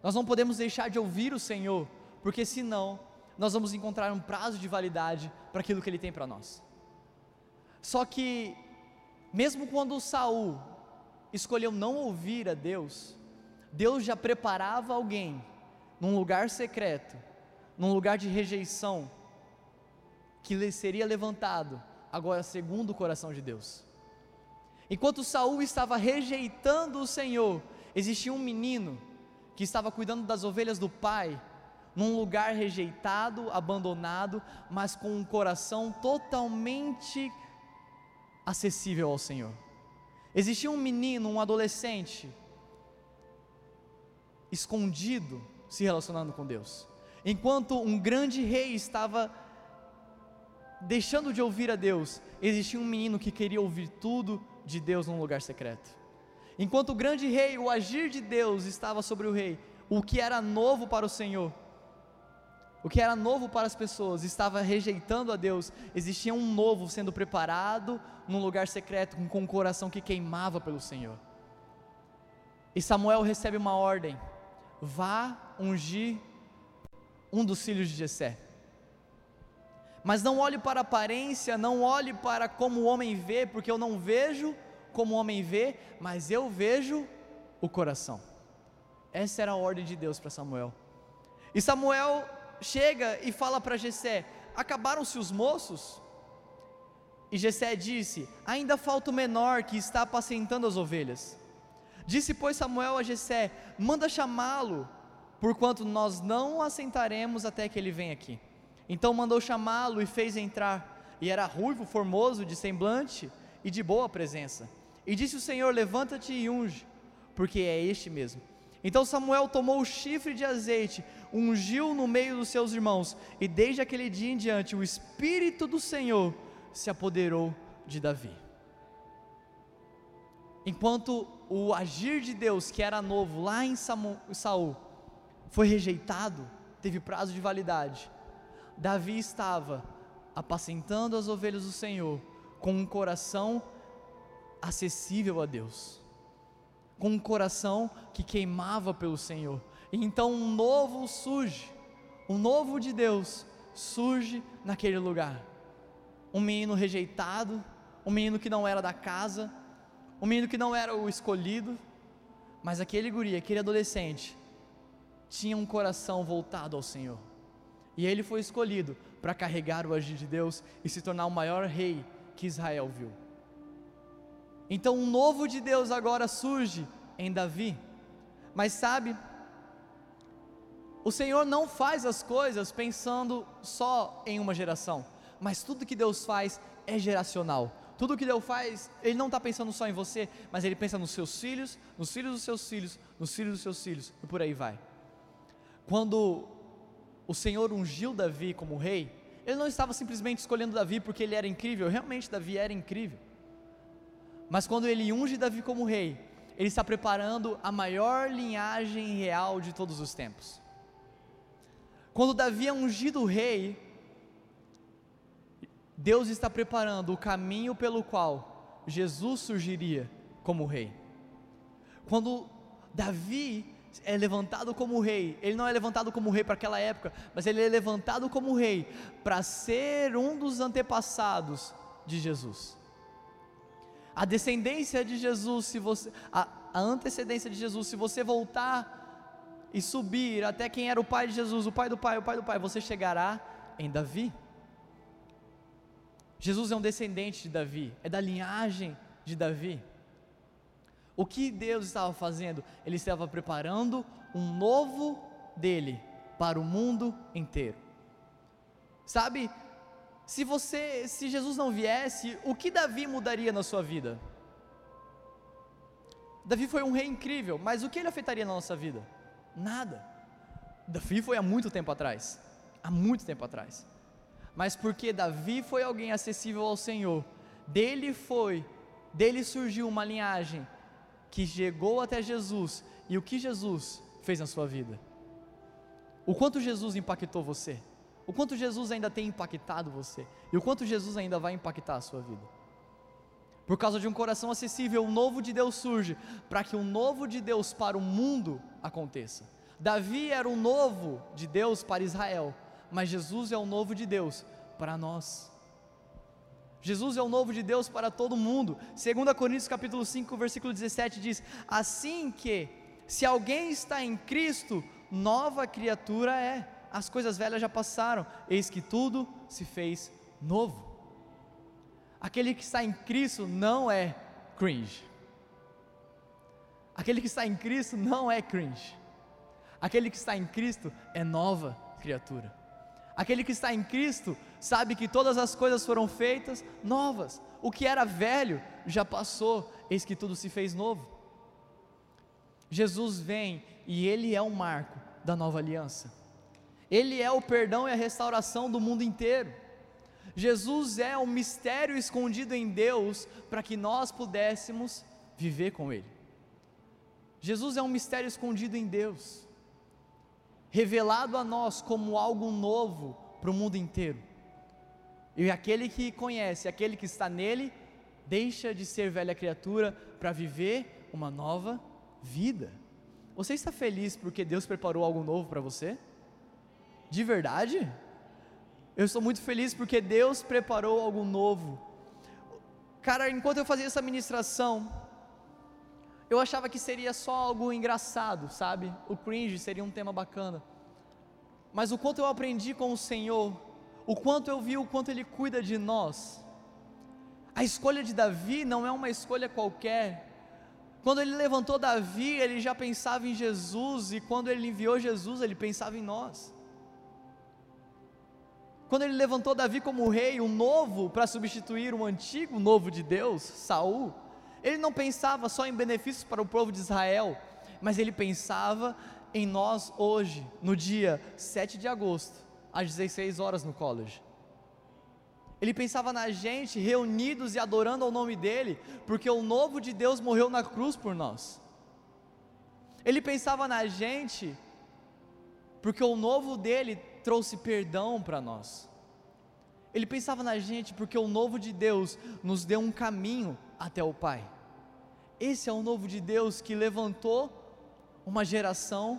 Nós não podemos deixar de ouvir o Senhor, porque senão nós vamos encontrar um prazo de validade para aquilo que Ele tem para nós. Só que, mesmo quando Saul escolheu não ouvir a Deus, Deus já preparava alguém num lugar secreto, num lugar de rejeição, que seria levantado agora segundo o coração de Deus. Enquanto Saul estava rejeitando o Senhor, existia um menino que estava cuidando das ovelhas do pai, num lugar rejeitado, abandonado, mas com um coração totalmente acessível ao Senhor. Existia um menino, um adolescente, escondido, se relacionando com Deus. Enquanto um grande rei estava deixando de ouvir a Deus, existia um menino que queria ouvir tudo de Deus num lugar secreto. Enquanto o grande rei, o agir de Deus estava sobre o rei, o que era novo para o Senhor, o que era novo para as pessoas, estava rejeitando a Deus, existia um novo sendo preparado num lugar secreto, com um coração que queimava pelo Senhor. E Samuel recebe uma ordem: vá ungir um dos filhos de Jessé. Mas não olhe para a aparência, não olhe para como o homem vê, porque eu não vejo como o homem vê, mas eu vejo o coração. Essa era a ordem de Deus para Samuel. E Samuel chega e fala para Jessé: Acabaram-se os moços? E Jessé disse: Ainda falta o menor que está apacentando as ovelhas. Disse, pois, Samuel a Jessé: Manda chamá-lo, porquanto nós não assentaremos até que ele venha aqui. Então mandou chamá-lo e fez entrar. E era ruivo, formoso, de semblante e de boa presença. E disse o Senhor: Levanta-te e unge, porque é este mesmo. Então Samuel tomou o chifre de azeite, ungiu no meio dos seus irmãos, e desde aquele dia em diante o Espírito do Senhor se apoderou de Davi. Enquanto o agir de Deus, que era novo lá em Saul, foi rejeitado, teve prazo de validade. Davi estava apacentando as ovelhas do Senhor com um coração acessível a Deus, com um coração que queimava pelo Senhor. E então um novo surge, um novo de Deus surge naquele lugar. Um menino rejeitado, um menino que não era da casa, um menino que não era o escolhido, mas aquele guri, aquele adolescente, tinha um coração voltado ao Senhor. E ele foi escolhido para carregar o agir de Deus e se tornar o maior rei que Israel viu. Então, um novo de Deus agora surge em Davi. Mas sabe, o Senhor não faz as coisas pensando só em uma geração, mas tudo que Deus faz é geracional. Tudo que Deus faz, Ele não está pensando só em você, mas Ele pensa nos seus filhos, nos filhos dos seus filhos, nos filhos dos seus filhos, e por aí vai. Quando o Senhor ungiu Davi como rei, ele não estava simplesmente escolhendo Davi porque ele era incrível, realmente Davi era incrível. Mas quando ele unge Davi como rei, ele está preparando a maior linhagem real de todos os tempos. Quando Davi é ungido rei, Deus está preparando o caminho pelo qual Jesus surgiria como rei. Quando Davi é levantado como rei, ele não é levantado como rei para aquela época, mas ele é levantado como rei para ser um dos antepassados de Jesus. A descendência de Jesus, se você, a, a antecedência de Jesus, se você voltar e subir até quem era o pai de Jesus, o pai do pai, o pai do pai, você chegará em Davi. Jesus é um descendente de Davi, é da linhagem de Davi. O que Deus estava fazendo? Ele estava preparando um novo dele para o mundo inteiro. Sabe, se você, se Jesus não viesse, o que Davi mudaria na sua vida? Davi foi um rei incrível, mas o que ele afetaria na nossa vida? Nada. Davi foi há muito tempo atrás, há muito tempo atrás mas porque Davi foi alguém acessível ao Senhor, dele foi, dele surgiu uma linhagem que chegou até Jesus, e o que Jesus fez na sua vida? O quanto Jesus impactou você? O quanto Jesus ainda tem impactado você? E o quanto Jesus ainda vai impactar a sua vida? Por causa de um coração acessível, o novo de Deus surge, para que o novo de Deus para o mundo aconteça. Davi era o novo de Deus para Israel, mas Jesus é o novo de Deus para nós. Jesus é o novo de Deus para todo mundo. 2 Coríntios capítulo 5, versículo 17 diz: Assim que, se alguém está em Cristo, nova criatura é. As coisas velhas já passaram, eis que tudo se fez novo. Aquele que está em Cristo não é cringe. Aquele que está em Cristo não é cringe. Aquele que está em Cristo é nova criatura. Aquele que está em Cristo sabe que todas as coisas foram feitas novas. O que era velho já passou, eis que tudo se fez novo. Jesus vem e ele é o marco da nova aliança. Ele é o perdão e a restauração do mundo inteiro. Jesus é o mistério escondido em Deus para que nós pudéssemos viver com Ele. Jesus é um mistério escondido em Deus revelado a nós como algo novo para o mundo inteiro. E aquele que conhece, aquele que está nele, deixa de ser velha criatura para viver uma nova vida. Você está feliz porque Deus preparou algo novo para você? De verdade? Eu estou muito feliz porque Deus preparou algo novo. Cara, enquanto eu fazia essa ministração, eu achava que seria só algo engraçado, sabe? O cringe seria um tema bacana. Mas o quanto eu aprendi com o Senhor, o quanto eu vi o quanto Ele cuida de nós. A escolha de Davi não é uma escolha qualquer. Quando ele levantou Davi, ele já pensava em Jesus, e quando ele enviou Jesus, ele pensava em nós. Quando ele levantou Davi como rei, o novo, para substituir o antigo novo de Deus, Saul, ele não pensava só em benefícios para o povo de Israel, mas ele pensava em nós hoje, no dia 7 de agosto, às 16 horas no college. Ele pensava na gente reunidos e adorando ao nome dele, porque o novo de Deus morreu na cruz por nós. Ele pensava na gente, porque o novo dele trouxe perdão para nós. Ele pensava na gente porque o novo de Deus nos deu um caminho até o Pai. Esse é o novo de Deus que levantou uma geração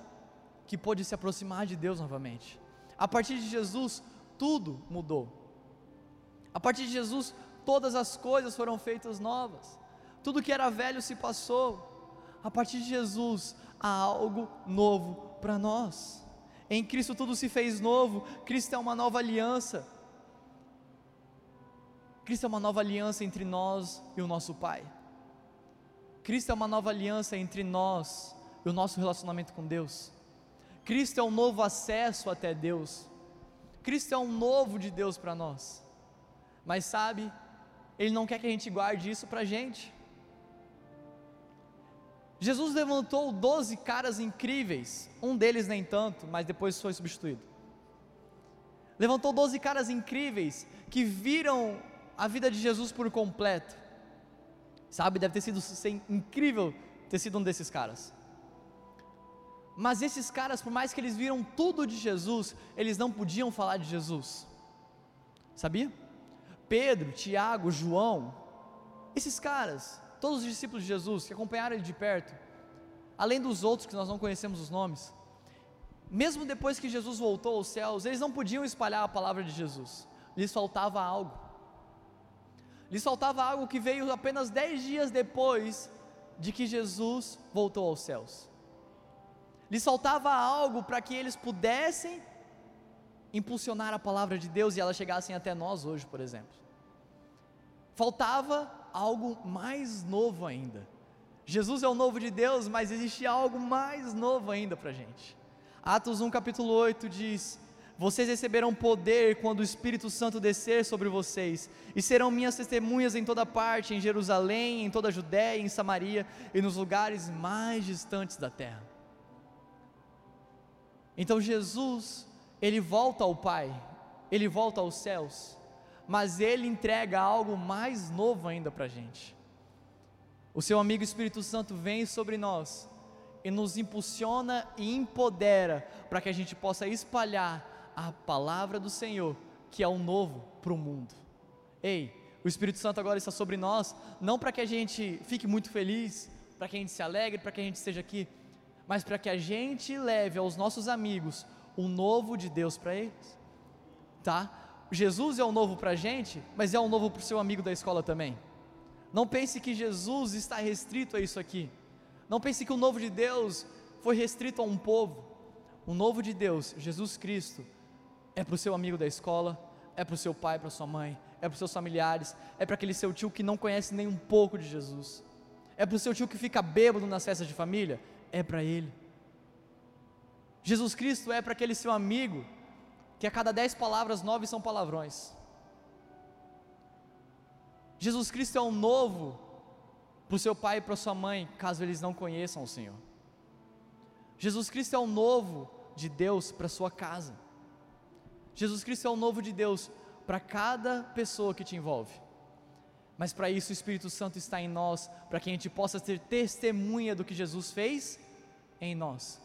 que pôde se aproximar de Deus novamente. A partir de Jesus, tudo mudou. A partir de Jesus, todas as coisas foram feitas novas. Tudo que era velho se passou. A partir de Jesus, há algo novo para nós. Em Cristo tudo se fez novo. Cristo é uma nova aliança. Cristo é uma nova aliança entre nós e o nosso Pai. Cristo é uma nova aliança entre nós e o nosso relacionamento com Deus. Cristo é um novo acesso até Deus. Cristo é um novo de Deus para nós. Mas sabe, Ele não quer que a gente guarde isso para a gente. Jesus levantou doze caras incríveis, um deles nem tanto, mas depois foi substituído. levantou 12 caras incríveis que viram a vida de Jesus por completo. Sabe, deve ter sido incrível ter sido um desses caras. Mas esses caras, por mais que eles viram tudo de Jesus, eles não podiam falar de Jesus. Sabia? Pedro, Tiago, João, esses caras, todos os discípulos de Jesus que acompanharam ele de perto, além dos outros que nós não conhecemos os nomes, mesmo depois que Jesus voltou aos céus, eles não podiam espalhar a palavra de Jesus, lhes faltava algo. Lhes faltava algo que veio apenas dez dias depois de que Jesus voltou aos céus. Lhes faltava algo para que eles pudessem impulsionar a palavra de Deus e elas chegassem até nós hoje, por exemplo. Faltava algo mais novo ainda. Jesus é o novo de Deus, mas existe algo mais novo ainda para a gente. Atos 1, capítulo 8 diz: Vocês receberão poder quando o Espírito Santo descer sobre vocês, e serão minhas testemunhas em toda parte, em Jerusalém, em toda a Judéia, em Samaria e nos lugares mais distantes da terra. Então Jesus, ele volta ao Pai, ele volta aos céus, mas ele entrega algo mais novo ainda para a gente. O seu amigo Espírito Santo vem sobre nós e nos impulsiona e empodera para que a gente possa espalhar a palavra do Senhor, que é o novo para o mundo. Ei, o Espírito Santo agora está sobre nós, não para que a gente fique muito feliz, para que a gente se alegre, para que a gente esteja aqui, mas para que a gente leve aos nossos amigos o novo de Deus para eles, tá? Jesus é o novo para a gente, mas é o novo para o seu amigo da escola também. Não pense que Jesus está restrito a isso aqui. Não pense que o novo de Deus foi restrito a um povo. O novo de Deus, Jesus Cristo, é para o seu amigo da escola, é para o seu pai, para sua mãe, é para os seus familiares, é para aquele seu tio que não conhece nem um pouco de Jesus, é para o seu tio que fica bêbado nas festas de família, é para ele. Jesus Cristo é para aquele seu amigo que a cada dez palavras, nove são palavrões. Jesus Cristo é um novo para o seu pai e para sua mãe, caso eles não conheçam o Senhor. Jesus Cristo é o novo de Deus para sua casa. Jesus Cristo é o novo de Deus para cada pessoa que te envolve. Mas para isso o Espírito Santo está em nós, para que a gente possa ter testemunha do que Jesus fez em nós.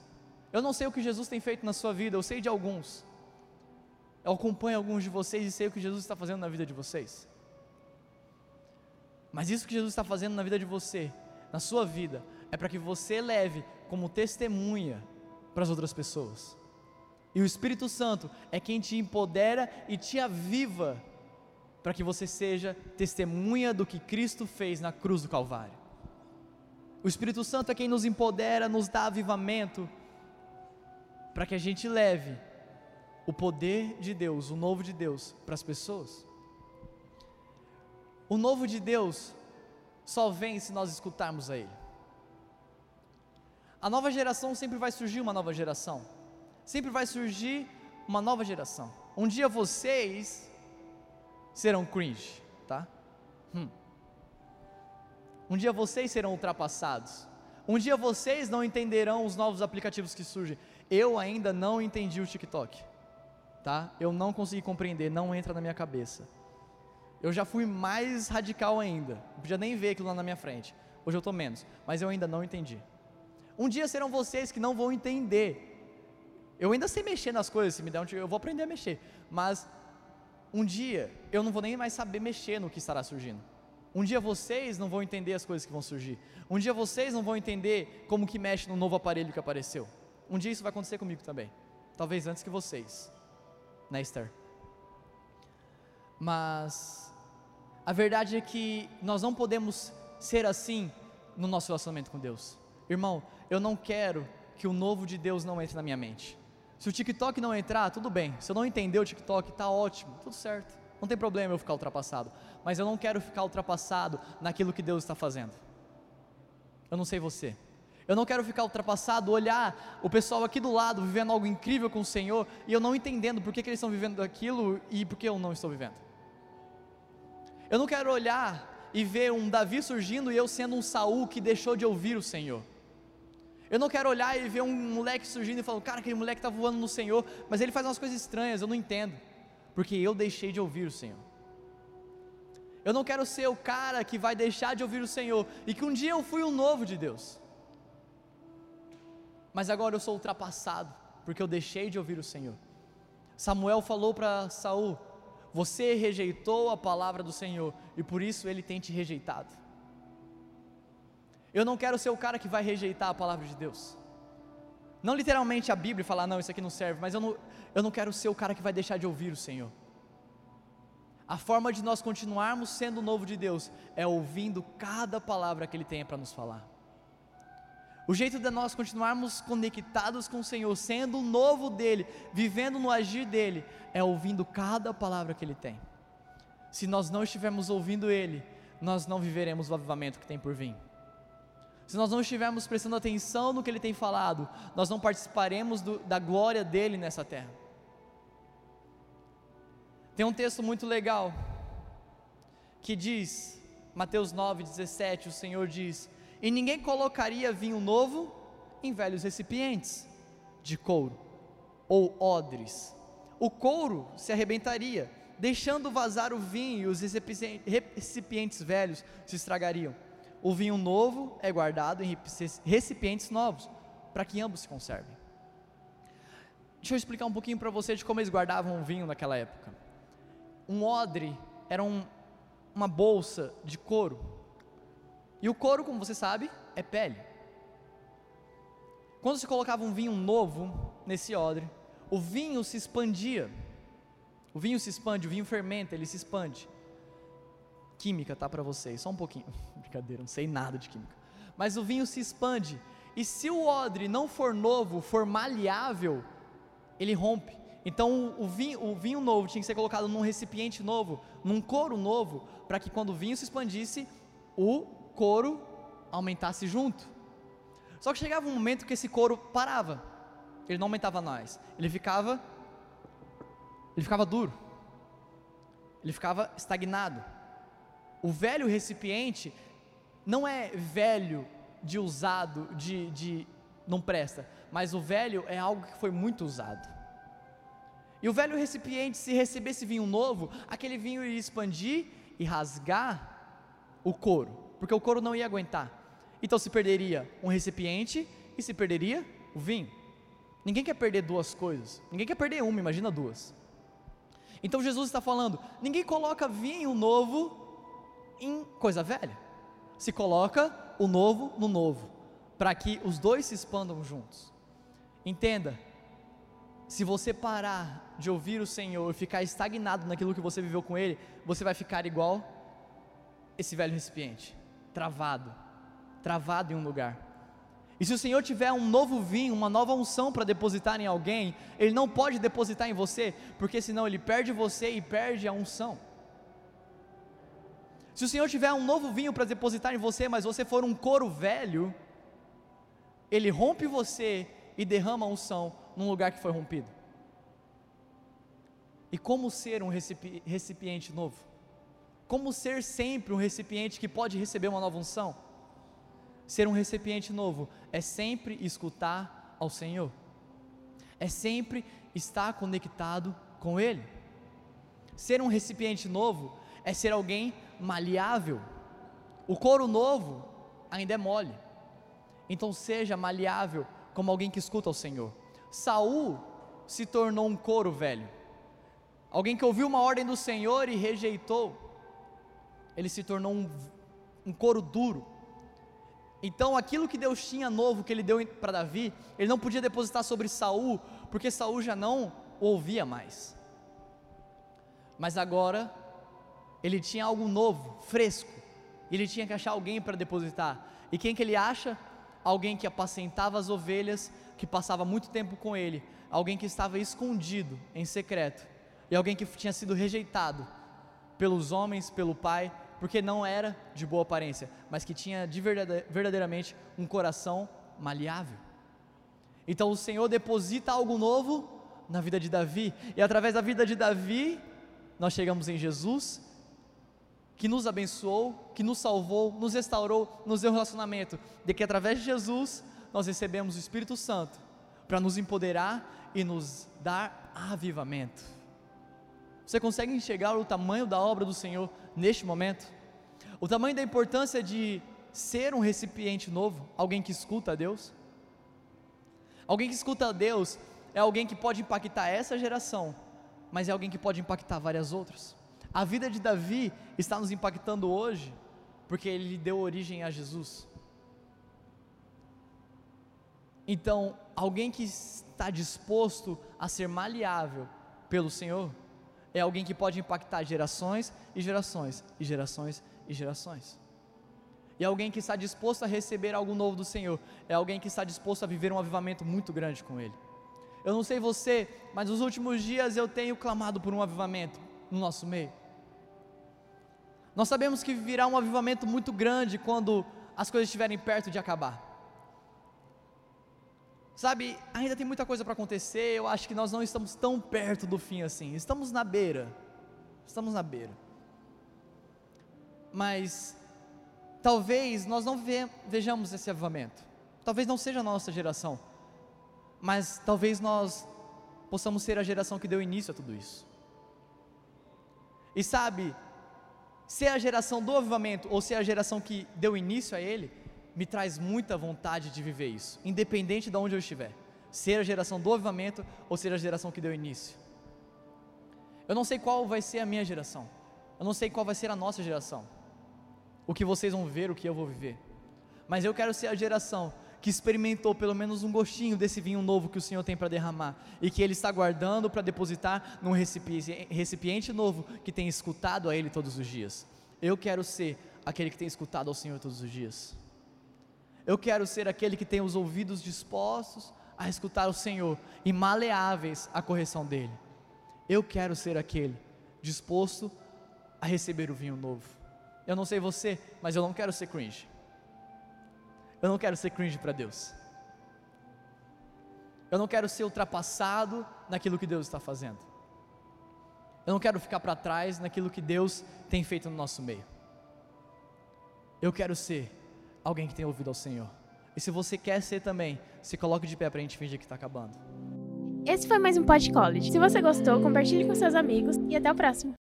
Eu não sei o que Jesus tem feito na sua vida, eu sei de alguns. Eu acompanho alguns de vocês e sei o que Jesus está fazendo na vida de vocês. Mas isso que Jesus está fazendo na vida de você, na sua vida, é para que você leve como testemunha para as outras pessoas. E o Espírito Santo é quem te empodera e te aviva para que você seja testemunha do que Cristo fez na cruz do Calvário. O Espírito Santo é quem nos empodera, nos dá avivamento, para que a gente leve o poder de Deus, o novo de Deus, para as pessoas. O novo de Deus só vem se nós escutarmos a Ele. A nova geração sempre vai surgir uma nova geração, sempre vai surgir uma nova geração. Um dia vocês serão cringe, tá? Hum. Um dia vocês serão ultrapassados. Um dia vocês não entenderão os novos aplicativos que surgem. Eu ainda não entendi o TikTok, tá? Eu não consegui compreender, não entra na minha cabeça. Eu já fui mais radical ainda. Não podia nem ver aquilo lá na minha frente. Hoje eu estou menos, mas eu ainda não entendi. Um dia serão vocês que não vão entender. Eu ainda sei mexer nas coisas, se me der um eu vou aprender a mexer. Mas um dia eu não vou nem mais saber mexer no que estará surgindo. Um dia vocês não vão entender as coisas que vão surgir. Um dia vocês não vão entender como que mexe no novo aparelho que apareceu. Um dia isso vai acontecer comigo também. Talvez antes que vocês. Né, Esther? Mas a verdade é que nós não podemos ser assim no nosso relacionamento com Deus. Irmão, eu não quero que o novo de Deus não entre na minha mente. Se o TikTok não entrar, tudo bem. Se eu não entender o TikTok, tá ótimo, tudo certo. Não tem problema eu ficar ultrapassado. Mas eu não quero ficar ultrapassado naquilo que Deus está fazendo. Eu não sei você. Eu não quero ficar ultrapassado, olhar o pessoal aqui do lado vivendo algo incrível com o Senhor e eu não entendendo por que, que eles estão vivendo aquilo e por que eu não estou vivendo. Eu não quero olhar e ver um Davi surgindo e eu sendo um Saul que deixou de ouvir o Senhor. Eu não quero olhar e ver um moleque surgindo e falar, cara, aquele moleque está voando no Senhor, mas ele faz umas coisas estranhas, eu não entendo. porque eu deixei de ouvir o Senhor. Eu não quero ser o cara que vai deixar de ouvir o Senhor e que um dia eu fui um novo de Deus. Mas agora eu sou ultrapassado porque eu deixei de ouvir o Senhor. Samuel falou para Saul: Você rejeitou a palavra do Senhor e por isso ele tem te rejeitado. Eu não quero ser o cara que vai rejeitar a palavra de Deus. Não literalmente a Bíblia falar, não, isso aqui não serve, mas eu não, eu não quero ser o cara que vai deixar de ouvir o Senhor. A forma de nós continuarmos sendo o novo de Deus é ouvindo cada palavra que Ele tem para nos falar. O jeito de nós continuarmos conectados com o Senhor, sendo o novo dele, vivendo no agir dele, é ouvindo cada palavra que Ele tem. Se nós não estivermos ouvindo Ele, nós não viveremos o avivamento que tem por vir. Se nós não estivermos prestando atenção no que Ele tem falado, nós não participaremos do, da glória dele nessa terra. Tem um texto muito legal que diz, Mateus 9,17, o Senhor diz: E ninguém colocaria vinho novo em velhos recipientes de couro ou odres. O couro se arrebentaria, deixando vazar o vinho, e os recipientes velhos se estragariam. O vinho novo é guardado em recipientes novos, para que ambos se conservem. Deixa eu explicar um pouquinho para você de como eles guardavam o vinho naquela época. Um odre era um, uma bolsa de couro. E o couro, como você sabe, é pele. Quando se colocava um vinho novo nesse odre, o vinho se expandia. O vinho se expande, o vinho fermenta, ele se expande. Química, tá para vocês, só um pouquinho. Brincadeira, não sei nada de química. Mas o vinho se expande. E se o odre não for novo, for maleável, ele rompe. Então o vinho, o vinho novo tinha que ser colocado num recipiente novo, num couro novo, para que quando o vinho se expandisse, o couro aumentasse junto. Só que chegava um momento que esse couro parava. Ele não aumentava mais. Ele ficava ele ficava duro. Ele ficava estagnado. O velho recipiente não é velho de usado, de, de não presta, mas o velho é algo que foi muito usado. E o velho recipiente, se recebesse vinho novo, aquele vinho iria expandir e rasgar o couro, porque o couro não ia aguentar. Então se perderia um recipiente e se perderia o vinho. Ninguém quer perder duas coisas, ninguém quer perder uma, imagina duas. Então Jesus está falando: ninguém coloca vinho novo em coisa velha, se coloca o novo no novo, para que os dois se expandam juntos. Entenda, se você parar de ouvir o Senhor e ficar estagnado naquilo que você viveu com Ele, você vai ficar igual esse velho recipiente, travado, travado em um lugar. E se o Senhor tiver um novo vinho, uma nova unção para depositar em alguém, Ele não pode depositar em você, porque senão Ele perde você e perde a unção. Se o Senhor tiver um novo vinho para depositar em você, mas você for um couro velho, Ele rompe você e derrama a unção num lugar que foi rompido. E como ser um recipiente novo? Como ser sempre um recipiente que pode receber uma nova unção? Ser um recipiente novo é sempre escutar ao Senhor, é sempre estar conectado com Ele. Ser um recipiente novo é ser alguém maleável. O couro novo ainda é mole, então seja maleável como alguém que escuta ao Senhor. Saul se tornou um couro velho. Alguém que ouviu uma ordem do Senhor e rejeitou. Ele se tornou um, um couro duro. Então aquilo que Deus tinha novo que ele deu para Davi, ele não podia depositar sobre Saul, porque Saul já não o ouvia mais. Mas agora ele tinha algo novo, fresco. Ele tinha que achar alguém para depositar. E quem que ele acha? Alguém que apacentava as ovelhas que passava muito tempo com ele, alguém que estava escondido em secreto, e alguém que tinha sido rejeitado pelos homens, pelo pai, porque não era de boa aparência, mas que tinha de verdadeiramente um coração maleável. Então o Senhor deposita algo novo na vida de Davi, e através da vida de Davi, nós chegamos em Jesus, que nos abençoou, que nos salvou, nos restaurou, nos deu relacionamento, de que através de Jesus nós recebemos o Espírito Santo para nos empoderar e nos dar avivamento. Você consegue enxergar o tamanho da obra do Senhor neste momento? O tamanho da importância de ser um recipiente novo, alguém que escuta a Deus? Alguém que escuta a Deus é alguém que pode impactar essa geração, mas é alguém que pode impactar várias outras. A vida de Davi está nos impactando hoje, porque ele deu origem a Jesus. Então, alguém que está disposto a ser maleável pelo Senhor, é alguém que pode impactar gerações e gerações e gerações e gerações. E alguém que está disposto a receber algo novo do Senhor, é alguém que está disposto a viver um avivamento muito grande com Ele. Eu não sei você, mas nos últimos dias eu tenho clamado por um avivamento no nosso meio. Nós sabemos que virá um avivamento muito grande quando as coisas estiverem perto de acabar. Sabe, ainda tem muita coisa para acontecer, eu acho que nós não estamos tão perto do fim assim. Estamos na beira. Estamos na beira. Mas talvez nós não ve vejamos esse avivamento. Talvez não seja a nossa geração. Mas talvez nós possamos ser a geração que deu início a tudo isso. E sabe, ser a geração do avivamento ou ser a geração que deu início a ele, me traz muita vontade de viver isso, independente de onde eu estiver. Ser a geração do avivamento ou ser a geração que deu início. Eu não sei qual vai ser a minha geração. Eu não sei qual vai ser a nossa geração. O que vocês vão ver, o que eu vou viver. Mas eu quero ser a geração que experimentou pelo menos um gostinho desse vinho novo que o Senhor tem para derramar e que Ele está guardando para depositar num recipiente novo que tem escutado a Ele todos os dias. Eu quero ser aquele que tem escutado ao Senhor todos os dias. Eu quero ser aquele que tem os ouvidos dispostos a escutar o Senhor e maleáveis à correção dele. Eu quero ser aquele disposto a receber o vinho novo. Eu não sei você, mas eu não quero ser cringe. Eu não quero ser cringe para Deus. Eu não quero ser ultrapassado naquilo que Deus está fazendo. Eu não quero ficar para trás naquilo que Deus tem feito no nosso meio. Eu quero ser alguém que tem ouvido ao Senhor. E se você quer ser também, se coloque de pé para a gente fingir que está acabando. Esse foi mais um Pod College. Se você gostou, compartilhe com seus amigos e até o próximo.